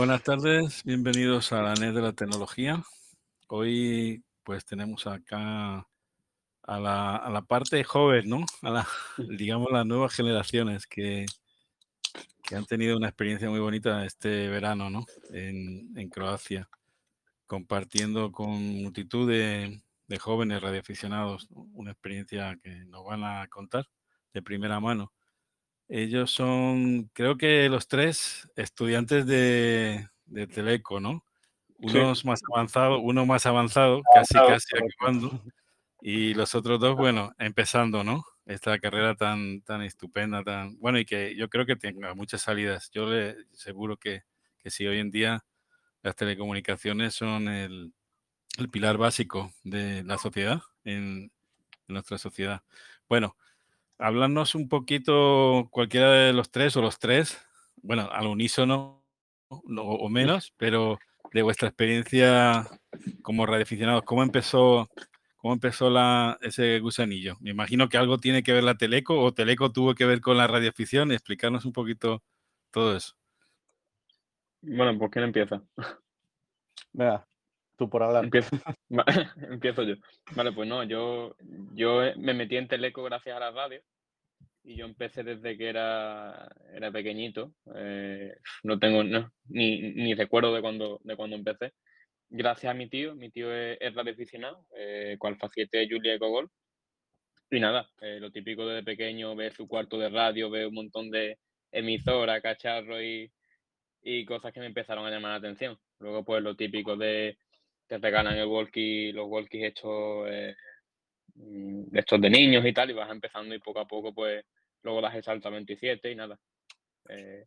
Buenas tardes, bienvenidos a la NET de la tecnología. Hoy pues tenemos acá a la, parte joven, ¿no? A la, digamos, las nuevas generaciones que, que, han tenido una experiencia muy bonita este verano, ¿no? En, en Croacia, compartiendo con multitud de, de jóvenes radioaficionados una experiencia que nos van a contar de primera mano. Ellos son, creo que los tres, estudiantes de, de Teleco, ¿no? Uno más avanzado, uno más avanzado, casi casi acabando, y los otros dos, bueno, empezando, ¿no? Esta carrera tan, tan estupenda, tan bueno, y que yo creo que tenga muchas salidas. Yo le seguro que, que si hoy en día las telecomunicaciones son el, el pilar básico de la sociedad, en, en nuestra sociedad. Bueno, hablarnos un poquito, cualquiera de los tres o los tres, bueno, al unísono o menos, pero de vuestra experiencia como radioaficionados, ¿cómo empezó, cómo empezó la, ese gusanillo? Me imagino que algo tiene que ver la Teleco o Teleco tuvo que ver con la radioafición. Explicarnos un poquito todo eso. Bueno, ¿por quién empieza? Venga, tú por hablar. Empiezo, empiezo yo. Vale, pues no, yo, yo me metí en Teleco gracias a la radio y yo empecé desde que era, era pequeñito. Eh, no tengo ni, ni, recuerdo de cuando, de cuando empecé. Gracias a mi tío, mi tío es, es radioaficionado, eh, cual faciete Julia Ecogol. Y nada, eh, lo típico desde pequeño, ver su cuarto de radio, ver un montón de emisoras, cacharros y, y cosas que me empezaron a llamar la atención. Luego, pues lo típico de te regalan el walkie, los walkies hechos eh, mm, estos de niños y tal, y vas empezando y poco a poco, pues luego das el salto a 27 y nada. Eh,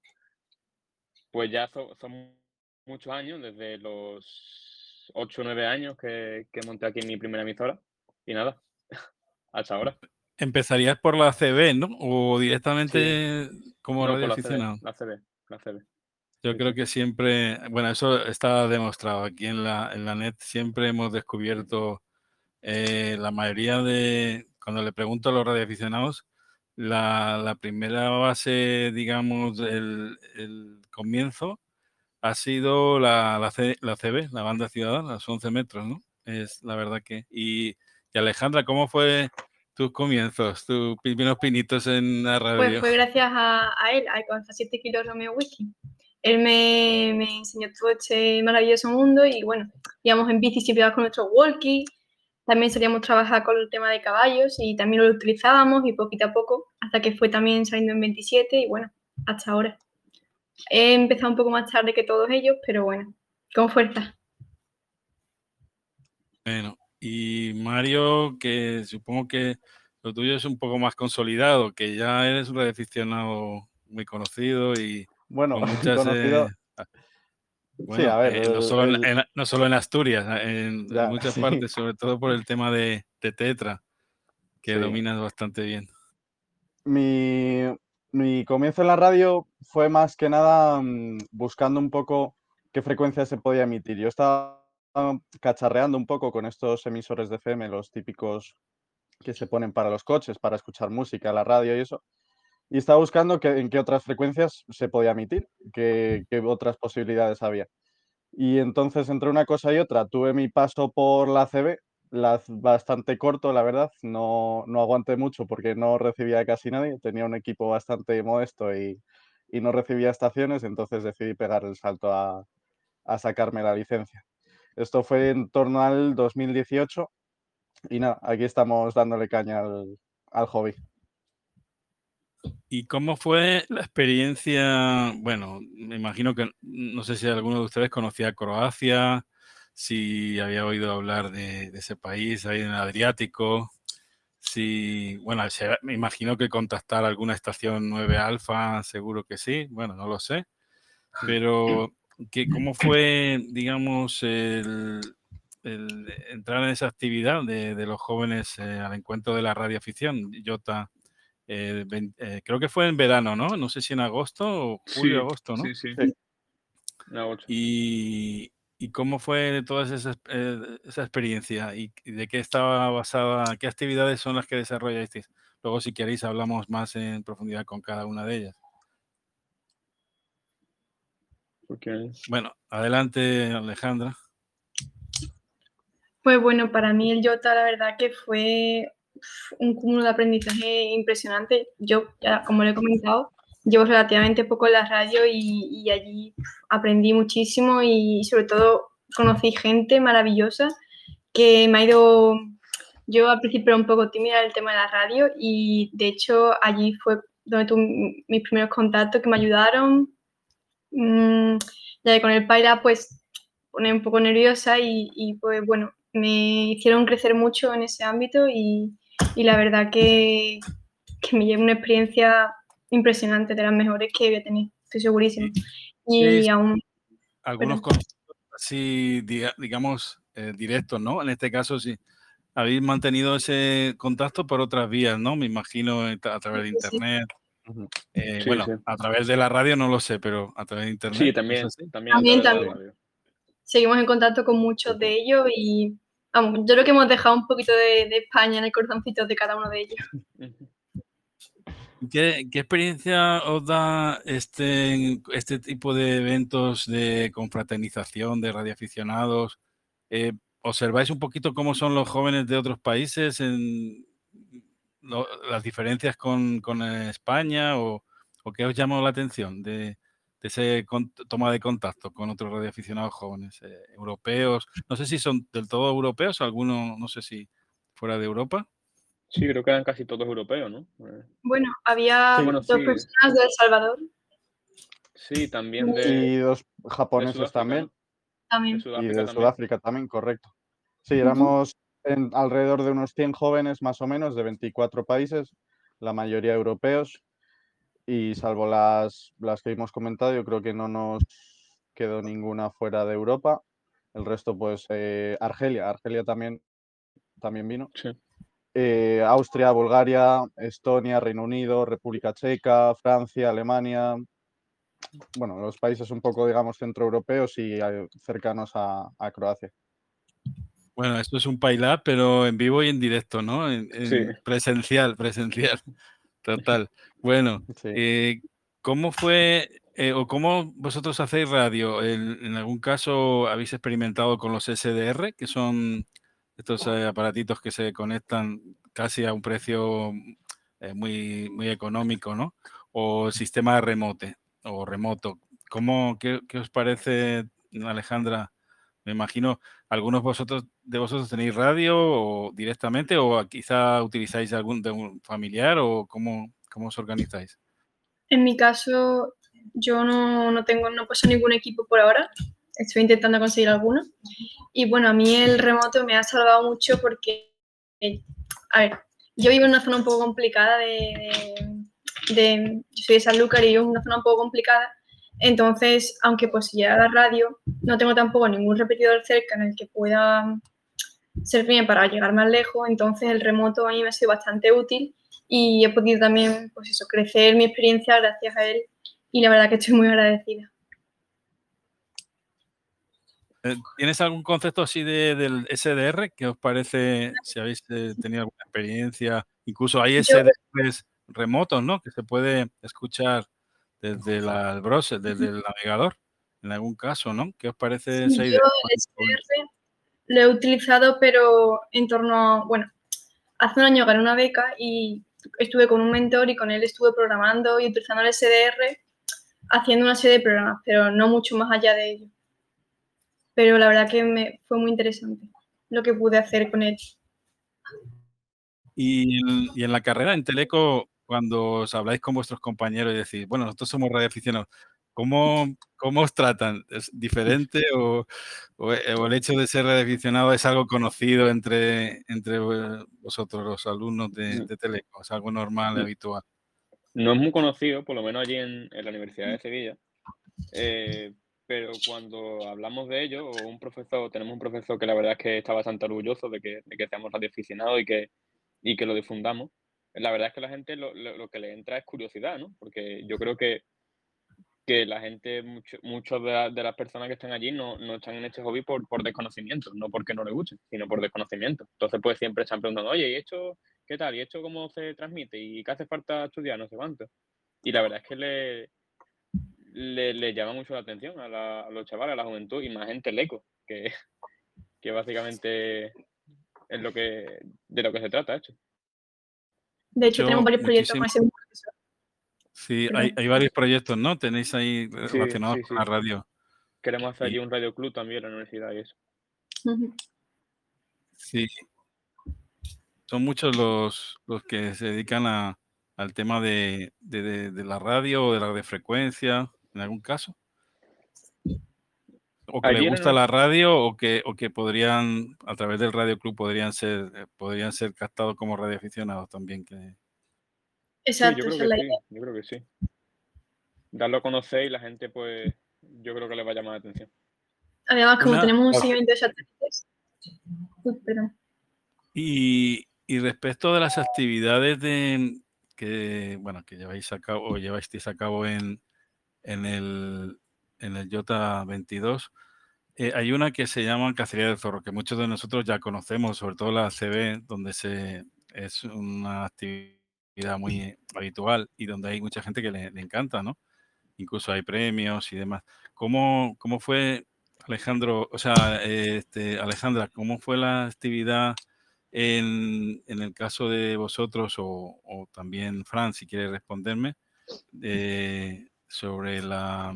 pues ya son muchos años, desde los 8 o 9 años que, que monté aquí mi primera emisora, y nada, hasta ahora. Empezarías por la CB, ¿no? O directamente como no, La CB, la CB, la CB. Yo creo que siempre, bueno, eso está demostrado aquí en la, en la net, siempre hemos descubierto eh, la mayoría de, cuando le pregunto a los radioaficionados, la, la primera base, digamos, el, el, comienzo ha sido la, la, C, la, CB, la banda ciudadana, los 11 metros, ¿no? Es la verdad que... Y, y Alejandra, ¿cómo fue tus comienzos, tus primeros pinitos en la radio? Pues fue gracias a, a él, a 7 kilos Romeo Wiki él me, me, enseñó todo este maravilloso mundo y bueno, íbamos en bici siempre con nuestro walkie, también solíamos trabajar con el tema de caballos y también lo utilizábamos y poquito a poco, hasta que fue también saliendo en 27 y bueno, hasta ahora. He empezado un poco más tarde que todos ellos, pero bueno, con fuerza. Bueno, y Mario, que supongo que lo tuyo es un poco más consolidado, que ya eres un aficionado muy conocido y bueno, muchas, conocido... Eh, sí, a ver, eh, no, solo en, no, solo en, Asturias, en, ya, muchas sí. partes, sobre todo por el tema de, de Tetra, que sí. dominas bastante bien. Mi, mi, comienzo en la radio fue más que nada um, buscando un poco qué frecuencia se podía emitir. Yo estaba cacharreando un poco con estos emisores de FM, los típicos que se ponen para los coches, para escuchar música, la radio y eso y estaba buscando que, en qué otras frecuencias se podía emitir, qué, qué, otras posibilidades había. Y entonces, entre una cosa y otra, tuve mi paso por la CB, la, bastante corto, la verdad, no, no aguanté mucho porque no recibía casi nadie, tenía un equipo bastante modesto y, y no recibía estaciones, entonces decidí pegar el salto a, a sacarme la licencia. Esto fue en torno al 2018 y nada, aquí estamos dándole caña al, al hobby. ¿Y cómo fue la experiencia? Bueno, me imagino que no sé si alguno de ustedes conocía Croacia, si había oído hablar de, ese país ahí en el Adriático, si, bueno, me imagino que contactar alguna estación 9 Alfa, seguro que sí, bueno, no lo sé, pero que, ¿cómo fue, digamos, el, entrar en esa actividad de, de los jóvenes eh, al encuentro de la radioafición? Jota, eh, eh, creo que fue en verano, ¿no? No sé si en agosto o julio, sí, agosto, ¿no? Sí, sí. sí. Y, y, cómo fue toda esa, eh, esa experiencia? ¿Y de qué estaba basada? ¿Qué actividades son las que desarrollasteis? Luego, si queréis, hablamos más en profundidad con cada una de ellas. Bueno, adelante Alejandra. Pues bueno, para mí el Jota la verdad que fue un cúmulo de aprendizaje impresionante. Yo, ya, como le he comentado, llevo relativamente poco en la radio y, allí aprendí muchísimo y sobre todo conocí gente maravillosa que me ha ido, yo al principio era un poco tímida en el tema de la radio y de hecho allí fue donde tuve mis primeros contactos que me ayudaron. Mm, ya que con el Paira pues pone un poco nerviosa y, y, pues bueno, me hicieron crecer mucho en ese ámbito y, y la verdad que, que me lleva una experiencia impresionante, de las mejores que voy a tener, estoy segurísima. Y aún... Algunos conceptos así, digamos, eh, directos, ¿no? En este caso, sí. Habéis mantenido ese contacto por otras vías, ¿no? Me imagino a través de internet. Eh, bueno, a través de la radio no lo sé, pero a través de internet. Sí, también. También, también. Seguimos en contacto con muchos de ellos y yo creo que hemos dejado un poquito de, España en el corazoncito de cada uno de ellos. ¿Qué, experiencia os da este, este tipo de eventos de confraternización de radioaficionados? Eh, ¿Observáis un poquito cómo son los jóvenes de otros países en las diferencias con, España o, qué os llamó la atención de, esa toma de contacto con otros radioaficionados jóvenes eh, europeos? No sé si son del todo europeos, algunos, no sé si fuera de Europa. Sí, creo que eran casi todos europeos, ¿no? Eh, bueno, había dos personas de El Salvador. Sí, también de. Y dos japoneses también. También. y de Sudáfrica también, correcto. Sí, éramos en alrededor de unos 100 jóvenes más o menos de 24 países, la mayoría europeos. Y salvo las, las que hemos comentado, yo creo que no nos quedó ninguna fuera de Europa. El resto, pues, eh, Argelia. Argelia también, también vino. Sí. Eh, Austria, Bulgaria, Estonia, Reino Unido, República Checa, Francia, Alemania, bueno, los países un poco, digamos, centroeuropeos y eh, cercanos a, Croacia. Bueno, esto es un PyLab, pero en vivo y en directo, ¿no? Presencial, presencial. Total. Bueno, eh, ¿cómo fue o cómo vosotros hacéis radio? ¿En, algún caso habéis experimentado con los SDR, que son estos eh, aparatitos que se conectan casi a un precio eh, muy, muy económico, ¿no? O sistema remote o remoto. ¿Cómo, qué, os parece, Alejandra? Me imagino, algunos vosotros de vosotros tenéis radio o directamente o quizá utilizáis algún de un familiar o cómo, cómo os organizáis. En mi caso, yo no, no tengo, no puedo ningún equipo por ahora estoy intentando conseguir alguno. Y bueno, a mí el remoto me ha salvado mucho porque, a ver, yo vivo en una zona un poco complicada de, de, yo soy de Sanlúcar y vivo en una zona un poco complicada. Entonces, aunque pues si a la radio, no tengo tampoco ningún repetidor cerca en el que pueda ser bien para llegar más lejos, entonces el remoto a mí me ha sido bastante útil y he podido también, pues eso, crecer mi experiencia gracias a él y la verdad que estoy muy agradecida. Eh, ¿Tienes algún concepto así de, del SDR que os parece, si habéis eh, tenido alguna experiencia? Incluso hay SDRs remotos, ¿no? Que se puede escuchar desde el browser, desde el navegador, en algún caso, ¿no? ¿Qué os parece esa idea? Yo el SDR lo he utilizado, pero en torno a, bueno, hace un año gané una beca y estuve con un mentor y con él estuve programando y utilizando el SDR haciendo una serie de programas, pero no mucho más allá de ello pero la verdad que me fue muy interesante lo que pude hacer con él. Y en, la carrera en Teleco, cuando os habláis con vuestros compañeros y decís, bueno, nosotros somos radioaficionados, ¿cómo, cómo os tratan? ¿Es diferente o, el hecho de ser radioaficionado es algo conocido entre, entre vosotros, los alumnos de, Teleco? ¿Es algo normal, habitual? No es muy conocido, por lo menos allí en, la Universidad de Sevilla. Eh, pero cuando hablamos de ello, o un profesor, tenemos un profesor que la verdad es que está bastante orgulloso de que, de que seamos radioaficionados y que, y que lo difundamos, la verdad es que la gente lo, lo, que le entra es curiosidad, ¿no? Porque yo creo que, que la gente, muchos mucho de, de, las personas que están allí no, no están en este hobby por, por desconocimiento, no porque no les guste, sino por desconocimiento. Entonces, pues siempre están preguntando, oye, ¿y esto qué tal? ¿Y esto cómo se transmite? ¿Y qué hace falta estudiar? No sé cuánto. Y la verdad es que le, le, llama mucho la atención a, los chavales, a la juventud y más gente leco, que, que básicamente es lo que de lo que se trata, hecho. De hecho, tenemos varios proyectos con ese Sí, hay, hay, varios proyectos, ¿no? Tenéis ahí relacionados con la radio. Queremos hacer allí un radio club también en la universidad y eso. Sí. Son muchos los, los que se dedican a, al tema de, de, de, la radio o de la de frecuencia, en algún caso. O que le gusta la radio o que, o que podrían, a través del Radio Club, podrían ser, eh, podrían ser captados como radioaficionados también. Que... Exacto, yo, creo que sí, yo creo que sí. Darlo a conocer y la gente, pues, yo creo que le va a llamar la atención. Además, como tenemos un seguimiento de satélites. perdón. Y, y respecto de las actividades de, que, bueno, que lleváis a cabo o lleváis a cabo en, en el, en el Jota 22, eh, hay una que se llama Cacería del Zorro, que muchos de nosotros ya conocemos, sobre todo la CB, donde se, es una actividad muy habitual y donde hay mucha gente que le, encanta, ¿no? Incluso hay premios y demás. ¿Cómo, cómo fue, Alejandro, o sea, este, Alejandra, cómo fue la actividad en, en el caso de vosotros o, o, también Fran, si quiere responderme, eh, sobre la,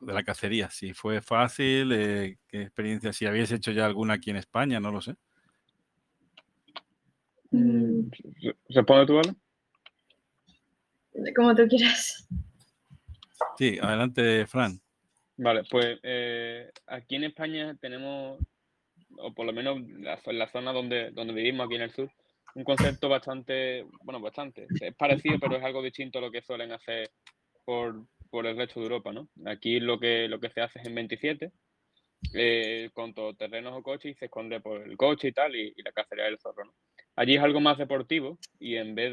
de la cacería. Si fue fácil, eh, qué experiencia, si habéis hecho ya alguna aquí en España, no lo sé. Mm, ¿Responde tú, Vale? Como tú quieras. Sí, adelante, Fran. Vale, pues eh, aquí en España tenemos, o por lo menos en la zona donde, donde vivimos, aquí en el sur, un concepto bastante, bueno, bastante, es parecido, pero es algo distinto a lo que suelen hacer por, por el resto de Europa, ¿no? Aquí lo que, lo que se hace es en 27, eh, con con terrenos o coches y se esconde por el coche y tal, y, la cacería del zorro, ¿no? Allí es algo más deportivo y en vez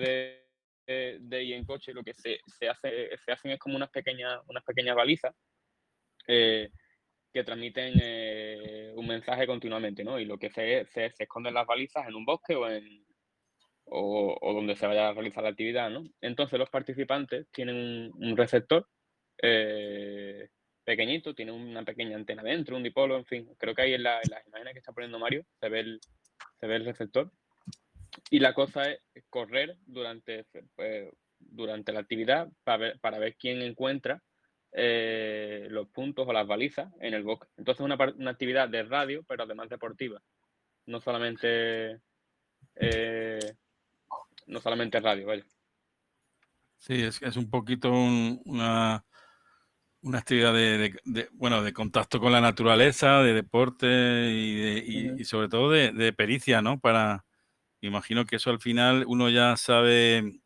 de, ir en coche, lo que se, se, hace, se hacen es como unas pequeñas, unas pequeñas balizas eh, que transmiten eh, un mensaje continuamente, ¿no? Y lo que se, se, se esconden las balizas en un bosque o, o, donde se vaya a realizar la actividad, ¿no? Entonces los participantes tienen un receptor eh, pequeñito, tiene una pequeña antena dentro, un dipolo, en fin. Creo que ahí en, las imágenes que está poniendo Mario se ve el, se ve el receptor. Y la cosa es correr durante, pues, durante la actividad para ver, para ver quién encuentra eh, los puntos o las balizas en el bosque. Entonces una, una actividad de radio, pero además deportiva. No solamente, eh, no solamente radio, vaya. Sí, es, es un poquito una, una actividad de, bueno, de contacto con la naturaleza, de deporte y, sobre todo de, pericia, ¿no? Para, imagino que eso al final uno ya sabe,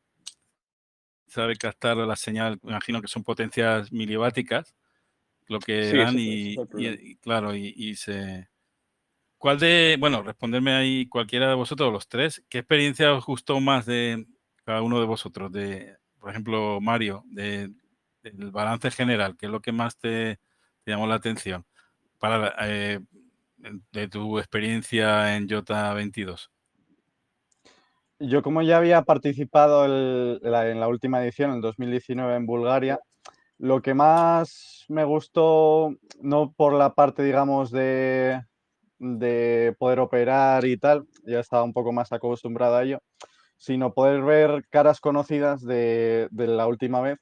sabe captar la señal, imagino que son potencias miliváticas, lo que dan y, claro, y, se... ¿Cuál de, bueno, responderme ahí cualquiera de vosotros, los tres, ¿qué experiencia os gustó más de cada uno de vosotros? De, por ejemplo, Mario, de, el balance general, ¿qué es lo que más te, llamó la atención eh, de tu experiencia en Jota 22? Yo como ya había participado en la última edición, en 2019 en Bulgaria, lo que más me gustó, no por la parte, digamos, de, de poder operar y tal, ya estaba un poco más acostumbrado a ello, sino poder ver caras conocidas de la última vez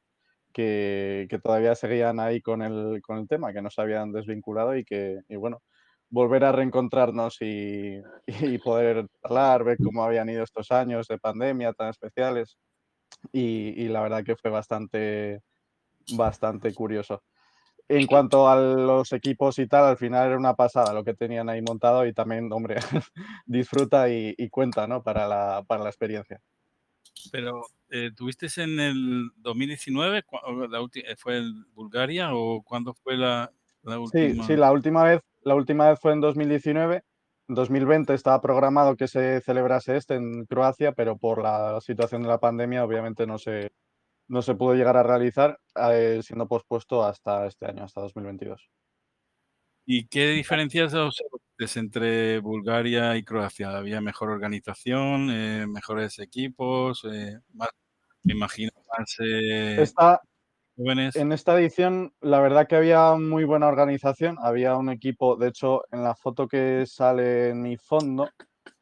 que, todavía seguían ahí con el, con el tema, que no se habían desvinculado y que, y bueno, volver a reencontrarnos y, poder hablar, ver cómo habían ido estos años de pandemia tan especiales. Y, y, la verdad que fue bastante, bastante curioso. En cuanto a los equipos y tal, al final era una pasada lo que tenían ahí montado y también, hombre, disfruta y, y cuenta ¿no? para, la, para la experiencia. Pero, eh, ¿tuviste en el 2019? Eh, ¿Fue en Bulgaria o cuándo fue la, la, última? Sí, sí, la última vez, la última vez fue en 2019. En 2020 estaba programado que se celebrase este en Croacia, pero por la situación de la pandemia obviamente no se, no se pudo llegar a realizar, eh, siendo pospuesto hasta este año, hasta 2022. ¿Y qué diferencias entre Bulgaria y Croacia? ¿Había mejor organización, eh, mejores equipos? Eh, me imagino más... Eh, jóvenes. En esta edición, la verdad que había muy buena organización. Había un equipo, de hecho, en la foto que sale en mi fondo,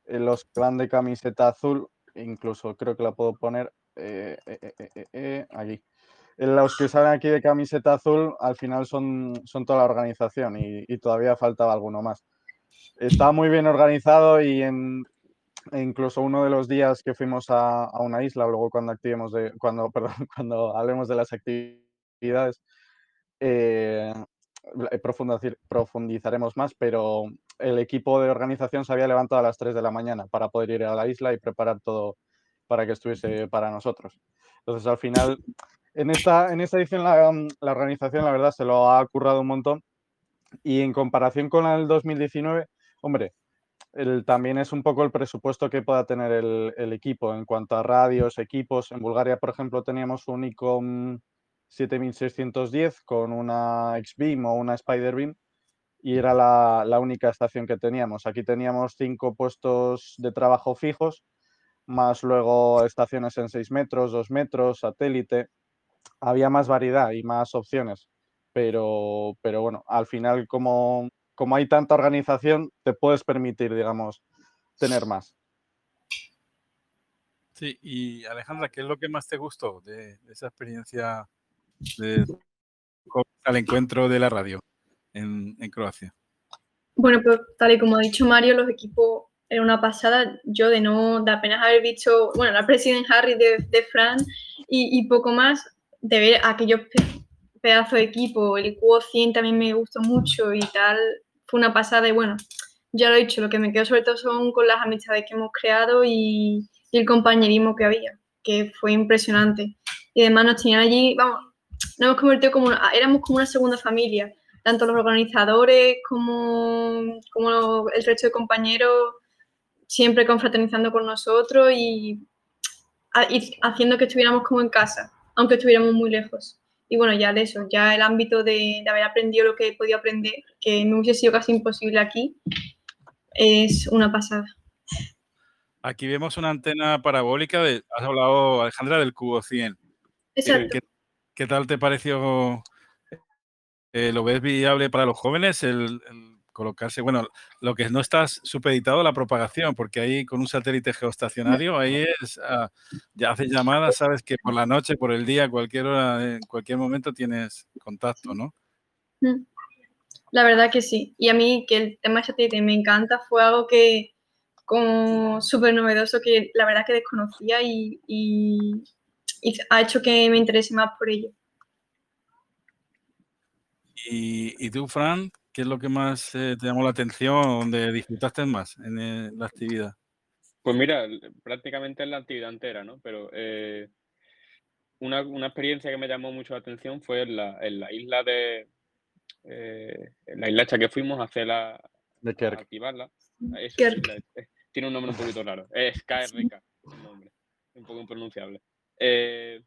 eh, los que van de camiseta azul, incluso creo que la puedo poner eh, aquí. Los que salen aquí de camiseta azul, al final son, son toda la organización y, y todavía faltaba alguno más. Está muy bien organizado y en, e incluso uno de los días que fuimos a, a, una isla, luego cuando activemos de, cuando, perdón, cuando hablemos de las actividades, eh, profundizaremos más, pero el equipo de organización se había levantado a las 3 de la mañana para poder ir a la isla y preparar todo para que estuviese para nosotros. Entonces, al final, en esta, en esta edición la, la organización, la verdad, se lo ha currado un montón y en comparación con el 2019, hombre, el, también es un poco el presupuesto que pueda tener el, el, equipo en cuanto a radios, equipos. En Bulgaria, por ejemplo, teníamos un ICOM 7610 con una X-Beam o una Spider-Beam y era la, la, única estación que teníamos. Aquí teníamos cinco puestos de trabajo fijos, más luego estaciones en 6 metros, 2 metros, satélite. Había más variedad y más opciones, pero, pero bueno, al final como como hay tanta organización, te puedes permitir, digamos, tener más. Sí, y Alejandra, ¿qué es lo que más te gustó de, de esa experiencia de, al encuentro de la radio en, en, Croacia? Bueno, pues tal y como ha dicho Mario, los equipos era una pasada. Yo de no, de apenas haber visto, bueno, la President Harry de, de Fran y, y, poco más, de ver aquellos pedazos de equipo, el Q100 también me gustó mucho y tal, fue una pasada y bueno, ya lo he dicho, lo que me quedo sobre todo son con las amistades que hemos creado y, y el compañerismo que había, que fue impresionante. Y además nos tenían allí, vamos, nos hemos convertido como, una, éramos como una segunda familia, tanto los organizadores como, como el resto de compañeros, siempre confraternizando con nosotros y, y haciendo que estuviéramos como en casa, aunque estuviéramos muy lejos y bueno, ya de eso, ya el ámbito de, de, haber aprendido lo que he podido aprender, que me hubiese sido casi imposible aquí, es una pasada. Aquí vemos una antena parabólica, de, has hablado, Alejandra, del cubo 100. Exacto. ¿Qué, qué tal te pareció? Eh, ¿Lo ves viable para los jóvenes el, el colocarse, bueno, lo que no está supeditado a la propagación, porque ahí con un satélite geoestacionario, ahí es, uh, ya haces llamadas, sabes que por la noche, por el día, cualquier hora, en cualquier momento tienes contacto, ¿no? La verdad que sí. Y a mí que el tema satélite me encanta, fue algo que como súper novedoso que la verdad que desconocía y, y, y ha hecho que me interese más por ello. ¿Y, y tú, Fran, ¿Qué es lo que más eh, te llamó la atención, donde disfrutaste más en eh, la actividad? Pues mira, prácticamente en la actividad entera, ¿no? Pero eh, una, una, experiencia que me llamó mucho la atención fue en la, en la isla de. Eh, en la isla hecha que fuimos a hacerla. De Kerk. Activarla. Eso, Kerk. tiene un nombre un poquito raro. Es KRK, el nombre. Un poco impronunciable. Eh,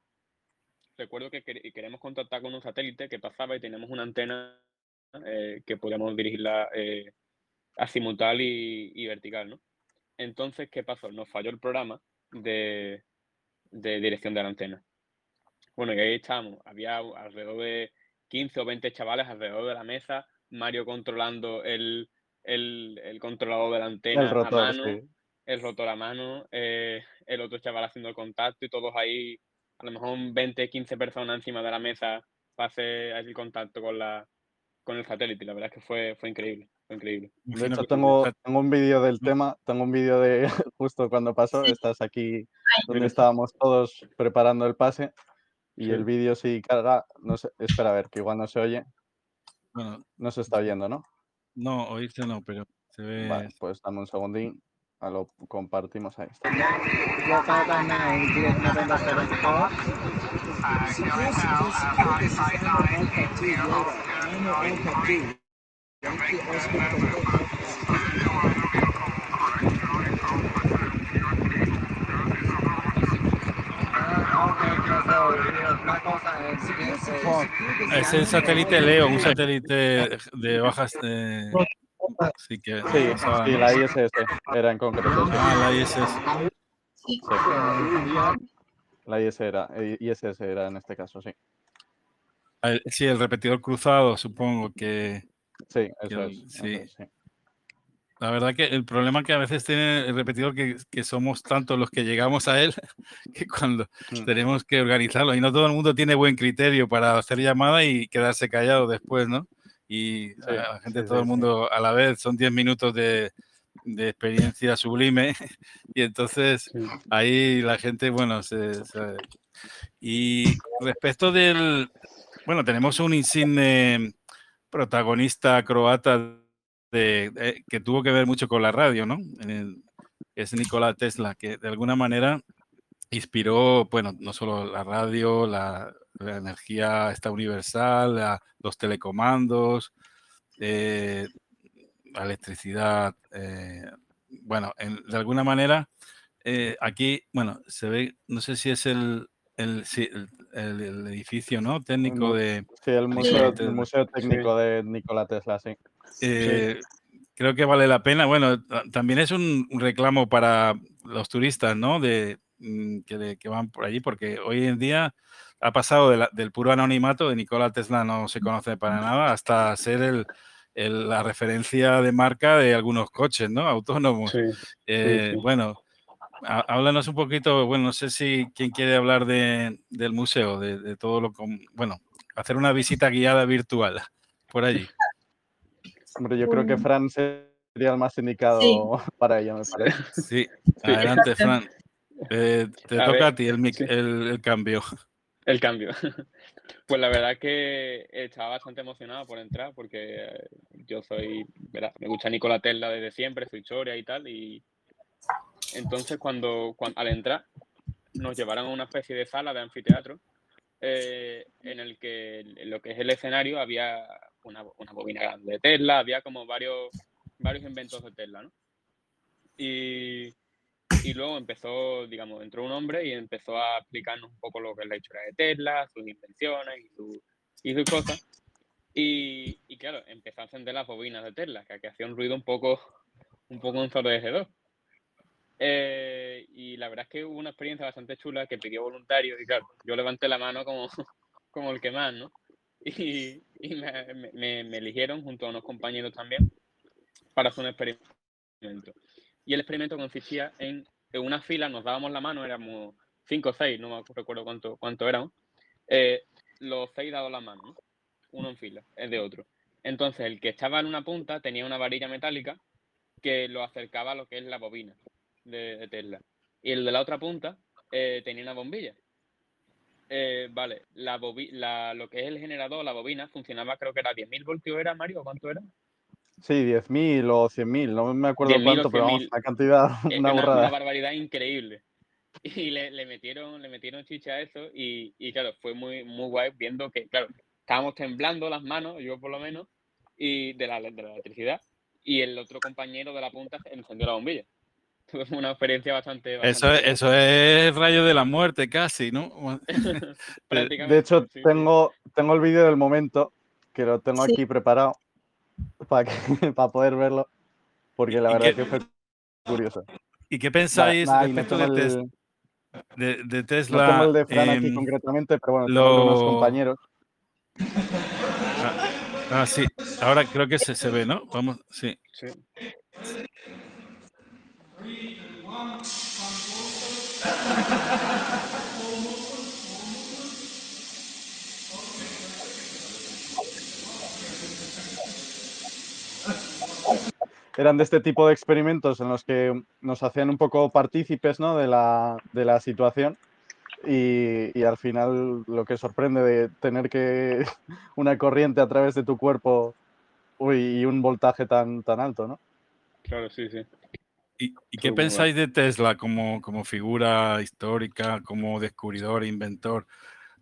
recuerdo que queremos contactar con un satélite que pasaba y teníamos una antena eh, que podíamos dirigirla eh, azimutal y, y, vertical, ¿no? Entonces, ¿qué pasó? Nos falló el programa de, de, dirección de la antena. Bueno, y ahí estábamos. Había alrededor de 15 o 20 chavales alrededor de la mesa, Mario controlando el, el, el controlador de la antena el rotor, a mano, sí. el rotor a mano, eh, el otro chaval haciendo el contacto y todos ahí, a lo mejor 20, 15 personas encima de la mesa para hacer el contacto con la, con el satélite. La verdad es que fue, fue increíble. Fue increíble. De hecho, tengo, tengo un vídeo del tema, tengo un vídeo de justo cuando pasó, estás aquí donde estábamos todos preparando el pase y sí. el vídeo si carga, no sé, espera a ver, que igual no se oye. Bueno, no se está oyendo, ¿no? No, oírse no, pero se ve... Vale, pues dame un segundín, a lo compartimos ahí. Está. Es el satélite Leo, un satélite de bajas. De... Sí, que, sí, sí, la ISS era en concreto. Ah, la ISS. Sí. La ISS era, ISS era en este caso, sí. Sí, el repetidor cruzado, supongo que. Sí, eso es. Sí. La verdad que el problema que a veces tiene el repetidor que, que somos tantos los que llegamos a él que cuando mm. tenemos que organizarlo y no todo el mundo tiene buen criterio para hacer llamada y quedarse callado después, ¿no? Y la gente, todo el mundo a la vez, son 10 minutos de, de, experiencia sublime y entonces ahí la gente, bueno, se, y respecto del, bueno, tenemos un insigne protagonista croata de, que tuvo que ver mucho con la radio, ¿no? es Nikola Tesla, que de alguna manera inspiró, bueno, no solo la radio, la, energía esta universal, los telecomandos, eh, la electricidad. Eh, bueno, de alguna manera, eh, aquí, bueno, se ve, no sé si es el, el, el, edificio ¿no? técnico de... Sí, el museo, museo técnico de Nikola Tesla, sí. Eh, creo que vale la pena. Bueno, también es un reclamo para los turistas, ¿no? De, mm, que, que van por allí, porque hoy en día ha pasado del puro anonimato de Nikola Tesla, no se conoce para nada, hasta ser el, la referencia de marca de algunos coches, ¿no? Autónomos. Eh, bueno, háblanos un poquito, bueno, no sé si quién quiere hablar de, del museo, de, de todo lo... Bueno, hacer una visita guiada virtual por allí. Hombre, yo creo que Fran sería el más indicado para ello, me parece. Sí, adelante, Fran. Eh, te toca a ti el, el, cambio. El cambio. Pues la verdad que estaba bastante emocionado por entrar porque yo soy, ¿verdad? me gusta Nicola Tesla desde siempre, su historia y tal. Y entonces cuando, al entrar nos llevaron a una especie de sala de anfiteatro eh, en el que lo que es el escenario había una, bobina grande de Tesla, había como varios, varios inventos de Tesla. Y, luego empezó, digamos, entró un hombre y empezó a explicarnos un poco lo que es la historia de Tesla, sus invenciones y, su, y sus cosas. Y, y, claro, empezó a encender las bobinas de Tesla, que, que hacía un ruido un poco, un poco ensordecedor. Eh, y la verdad es que hubo una experiencia bastante chula que pidió voluntario y claro, yo levanté la mano como, como el que más, ¿no? y, me, me, eligieron junto a unos compañeros también para hacer un experimento. Y el experimento consistía en, en una fila, nos dábamos la mano, éramos cinco o seis, no me recuerdo cuánto, cuánto éramos, eh, los seis dados la mano, uno en fila, es de otro. Entonces, el que estaba en una punta tenía una varilla metálica que lo acercaba a lo que es la bobina de, Tesla. Y el de la otra punta eh, tenía una bombilla. Eh, vale, la, la lo que es el generador, la bobina, funcionaba creo que era 10.000 voltios, ¿era Mario? ¿Cuánto era? Sí, 10.000 o 100.000, no me acuerdo cuánto, pero vamos, la cantidad, una, una, una barbaridad increíble. Y le, le, metieron, le metieron chicha a eso y, y, claro, fue muy, muy guay viendo que, claro, estábamos temblando las manos, yo por lo menos, y de la, de la electricidad, y el otro compañero de la punta encendió la bombilla. Una experiencia bastante... eso, es, eso es rayo de la muerte casi, ¿no? de hecho, tengo, tengo el vídeo del momento, que lo tengo aquí preparado para, para poder verlo, porque la verdad es que fue curioso. ¿Y qué pensáis respecto de, de, de, Tesla? No tengo el de Fran aquí concretamente, pero bueno, lo... tengo compañeros. Ah, ah, sí, ahora creo que se, se ve, ¿no? Vamos, sí. sí. Eran de este tipo de experimentos en los que nos hacían un poco partícipes ¿no? de, la, de la situación y, y, al final lo que sorprende de tener que una corriente a través de tu cuerpo uy, y un voltaje tan, tan alto, ¿no? Claro, sí, sí. ¿Y, qué pensáis de Tesla como, como figura histórica, como descubridor, inventor?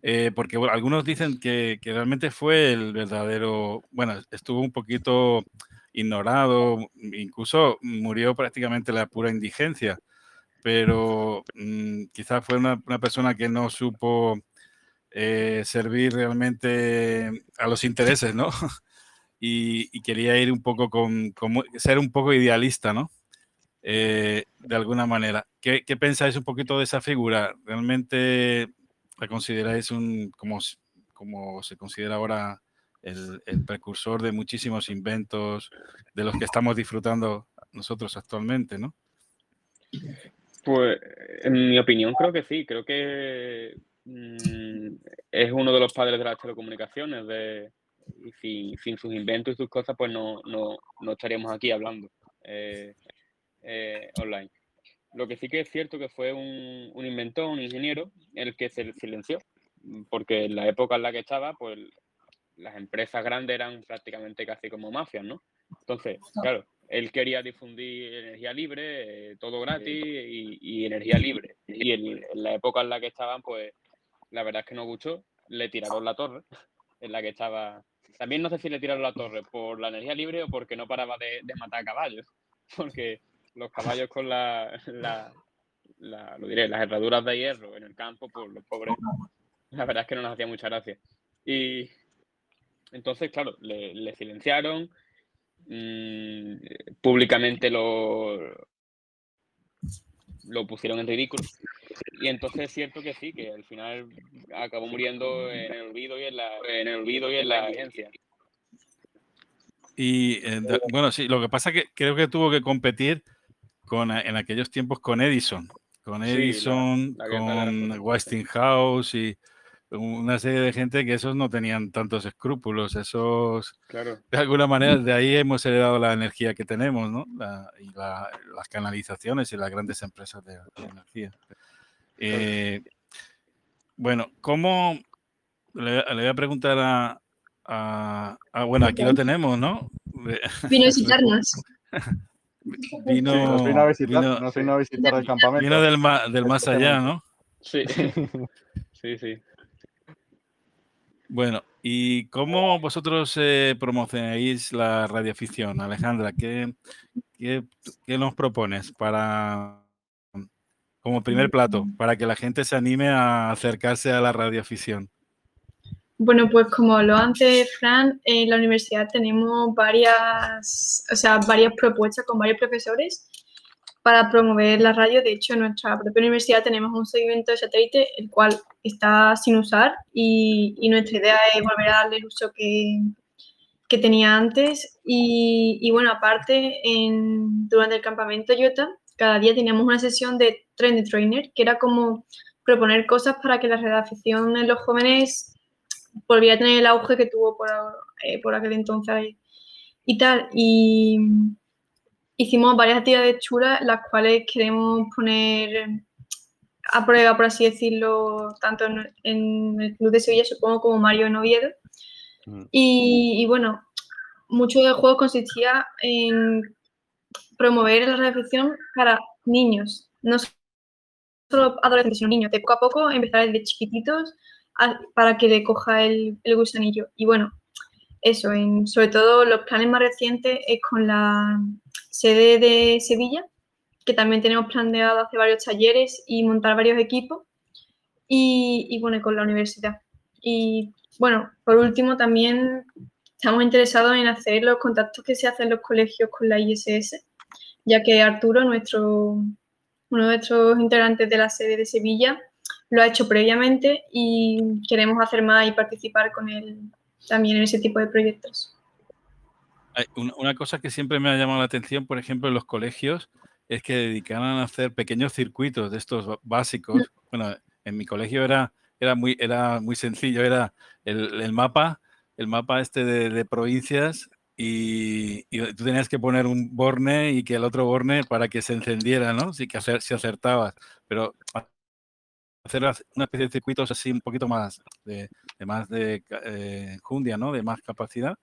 Eh, porque algunos dicen que, que, realmente fue el verdadero, bueno, estuvo un poquito ignorado, incluso murió prácticamente la pura indigencia, pero mm, quizás fue una, una, persona que no supo eh, servir realmente a los intereses, ¿no? y, y, quería ir un poco con, con, ser un poco idealista, ¿no? Eh, de alguna manera. ¿Qué, pensáis un poquito de esa figura? ¿Realmente la consideráis un, como, como se considera ahora el, precursor de muchísimos inventos de los que estamos disfrutando nosotros actualmente, ¿no? Pues, en mi opinión, creo que sí. Creo que mm, es uno de los padres de las telecomunicaciones. De, y sin, sus inventos y sus cosas, pues no, estaríamos aquí hablando eh, eh, online. Lo que sí que es cierto que fue un, un inventor, un ingeniero, el que se silenció, porque en la época en la que estaba, pues las empresas grandes eran prácticamente casi como mafias, ¿no? Entonces, claro, él quería difundir energía libre, eh, todo gratis y, energía libre. Y en, la época en la que estaban, pues la verdad es que no gustó, le tiraron la torre en la que estaba. También no sé si le tiraron la torre por la energía libre o porque no paraba de, matar caballos, porque los caballos con la, lo diré, las herraduras de hierro en el campo, pues los pobres, la verdad es que no nos hacía mucha gracia. Y entonces, claro, le silenciaron, Mm, públicamente lo, lo pusieron en ridículo. Y entonces es cierto que sí, que al final acabó muriendo en el olvido y en la, en el olvido y en la. Y eh, bueno, sí, lo que pasa es que creo que tuvo que competir con, en aquellos tiempos con Edison, con Edison, con Westinghouse y una serie de gente que esos no tenían tantos escrúpulos, esos, claro. de alguna manera, de ahí hemos heredado la energía que tenemos, ¿no? y las canalizaciones y las grandes empresas de, energía. Eh, bueno, ¿cómo, le, voy a preguntar a, a, bueno, aquí lo tenemos, ¿no? Vino a visitarnos. Vino, nos vino a visitar, nos vino a visitar el campamento. Vino del, del más allá, ¿no? Sí, sí, sí. Bueno, ¿y cómo vosotros eh, promocionáis la radioafición? Alejandra, ¿qué, qué, nos propones para, como primer plato, para que la gente se anime a acercarse a la radioafición? Bueno, pues como lo antes, Fran, en la universidad tenemos varias, o sea, varias propuestas con varios profesores para promover la radio. De hecho, en nuestra propia universidad tenemos un segmento de satélite, el cual está sin usar y, nuestra idea es volver a darle el uso que, que tenía antes. Y, bueno, aparte, en, durante el campamento Yota, cada día teníamos una sesión de Trend Trainer, que era como proponer cosas para que la redacción en los jóvenes volviera a tener el auge que tuvo por, eh, por aquel entonces y tal. Y, hicimos varias actividades chulas, las cuales queremos poner a prueba, por así decirlo, tanto en, el Club de Sevilla, supongo, como Mario en Oviedo. Mm. Y, bueno, mucho del juego consistía en promover la reflexión para niños, no solo adolescentes, sino niños, de poco a poco empezar desde chiquititos para que le coja el, gusanillo. Y bueno, eso, en, sobre todo los planes más recientes es con la sede de Sevilla, que también tenemos planeado hacer varios talleres y montar varios equipos, y, bueno, con la universidad. Y bueno, por último, también estamos interesados en hacer los contactos que se hacen en los colegios con la ISS, ya que Arturo, nuestro, uno de nuestros integrantes de la sede de Sevilla, lo ha hecho previamente y queremos hacer más y participar con él también en ese tipo de proyectos. Una cosa que siempre me ha llamado la atención, por ejemplo, en los colegios, es que dedicaban a hacer pequeños circuitos de estos básicos. Bueno, en mi colegio era, era, muy, era muy sencillo, era el, mapa, el mapa este de, provincias y, tú tenías que poner un borne y que el otro borne para que se encendiera, ¿no? Sí que si acertabas, pero hacer una especie de circuitos así un poquito más de, más de eh, jundia, ¿no? De más capacidad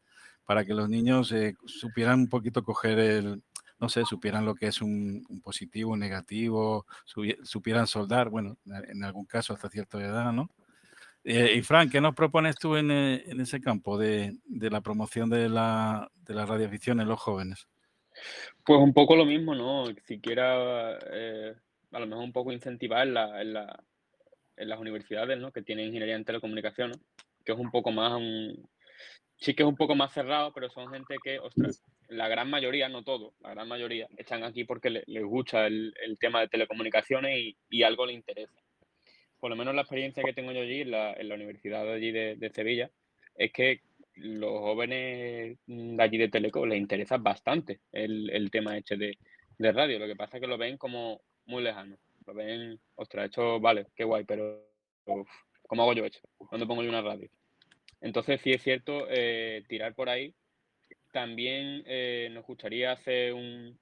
para que los niños eh, supieran un poquito coger el, no sé, supieran lo que es un, positivo, un negativo, supieran soldar, bueno, en algún caso hasta cierta edad, ¿no? Eh, y Frank, ¿qué nos propones tú en, eh, ese campo de, la promoción de la, de la radioafición en los jóvenes? Pues un poco lo mismo, ¿no? Siquiera a lo mejor un poco incentivar en, la, en, la, en las universidades, ¿no? Que tienen ingeniería en telecomunicaciones, que es un poco más un, sí que es un poco más cerrado, pero son gente que, ostras, la gran mayoría, no todo, la gran mayoría, están aquí porque les, gusta el, tema de telecomunicaciones y, algo les interesa. por lo menos la experiencia que tengo yo allí, en la, Universidad de allí de, Sevilla, es que los jóvenes de allí de Teleco les interesa bastante el, tema este de radio. Lo que pasa es que lo ven como muy lejano. Lo ven, ostras, esto vale, qué guay, pero ¿cómo hago yo esto? ¿Dónde pongo yo una radio? Entonces, sí es cierto, eh, tirar por ahí. También eh, nos gustaría hacer un,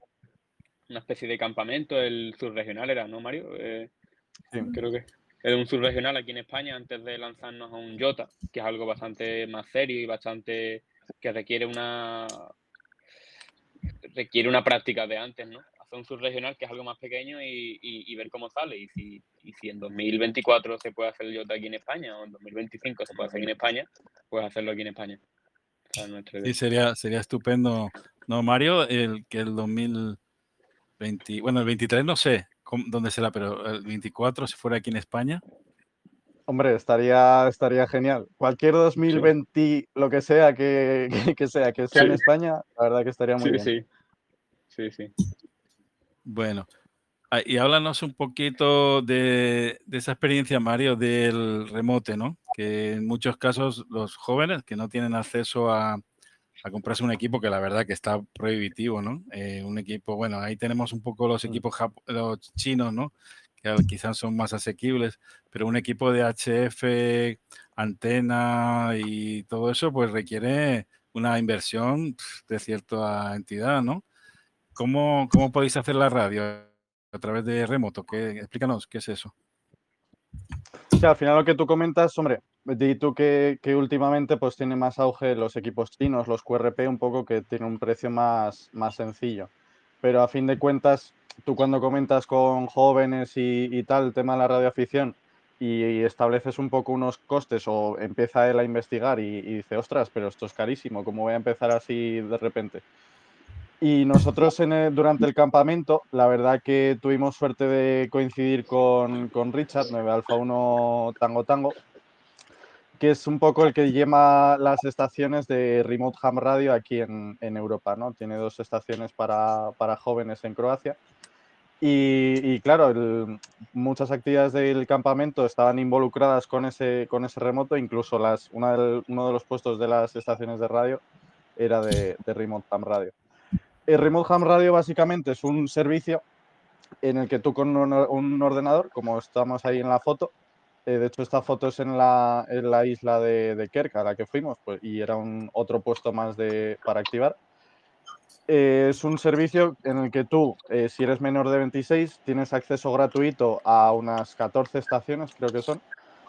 una especie de campamento, el subregional era, ¿no, Mario? Eh, sí. Creo que es un subregional aquí en España antes de lanzarnos a un Jota, que es algo bastante más serio y bastante que requiere una requiere una práctica de antes, ¿no? Hacer un subregional que es algo más pequeño y, ver cómo sale. Y si, y si en 2024 se puede hacer el Jota aquí en España o en 2025 se puede hacer en España, pues hacerlo aquí en España. Sí, sería, sería estupendo. No, Mario, el que el 2020, bueno, el 23 no sé dónde será, pero el 24 si fuera aquí en España. Hombre, estaría, estaría genial. Cualquier 2020, lo que sea que, que, sea, que sea en España, la verdad que estaría muy bien. Sí, sí, sí. Bueno, ah, y háblanos un poquito de, de, esa experiencia, Mario, del remote, ¿no? Que en muchos casos los jóvenes que no tienen acceso a, a comprarse un equipo que la verdad que está prohibitivo, ¿no? Eh, un equipo, bueno, ahí tenemos un poco los equipos los chinos, ¿no? Que quizás son más asequibles, pero un equipo de HF, antena y todo eso, pues requiere una inversión de cierta entidad, ¿no? ¿Cómo, cómo podéis hacer la radio a través de remoto? ¿Qué, explícanos, ¿qué es eso? Sí, al final lo que tú comentas, hombre, Di tú que, últimamente pues tiene más auge los equipos chinos, los QRP, un poco que tiene un precio más, más sencillo. Pero a fin de cuentas, tú cuando comentas con jóvenes y, tal el tema de la radioafición y, estableces un poco unos costes o empieza él a investigar y, dice, ostras, pero esto es carísimo, ¿cómo voy a empezar así de repente? Y nosotros en durante el campamento, la verdad que tuvimos suerte de coincidir con, con Richard, 9 Alfa 1 Tango Tango, que es un poco el que lleva las estaciones de Remote Ham Radio aquí en, Europa, ¿no? Tiene dos estaciones para, jóvenes en Croacia. Y, claro, muchas actividades del campamento estaban involucradas con ese, con ese remoto, incluso las, uno de los puestos de las estaciones de radio era de, Remote Ham Radio. El Remote Ham Radio básicamente es un servicio en el que tú con un ordenador, como estamos ahí en la foto, eh, de hecho, esta foto es en la, en la isla de, de, Kerk, a la que fuimos, pues, y era un otro puesto más de, para activar. Eh, es un servicio en el que tú, eh, si eres menor de 26, tienes acceso gratuito a unas 14 estaciones, creo que son,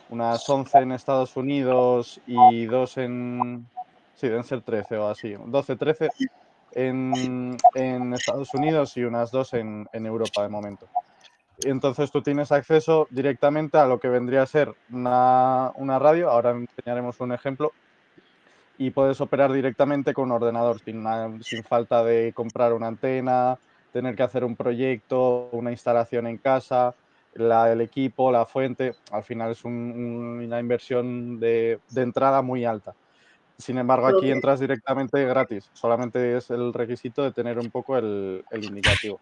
unas 11 en Estados Unidos y dos en... Sí, deben ser 13 o así, 12, 13 en, Estados Unidos y unas dos en, en Europa de momento. Entonces tú tienes acceso directamente a lo que vendría a ser una, radio, ahora enseñaremos un ejemplo, y puedes operar directamente con un ordenador sin, sin falta de comprar una antena, tener que hacer un proyecto, una instalación en casa, la, el equipo, la fuente, al final es una inversión de, entrada muy alta. Sin embargo, aquí entras directamente gratis, solamente es el requisito de tener un poco el indicativo.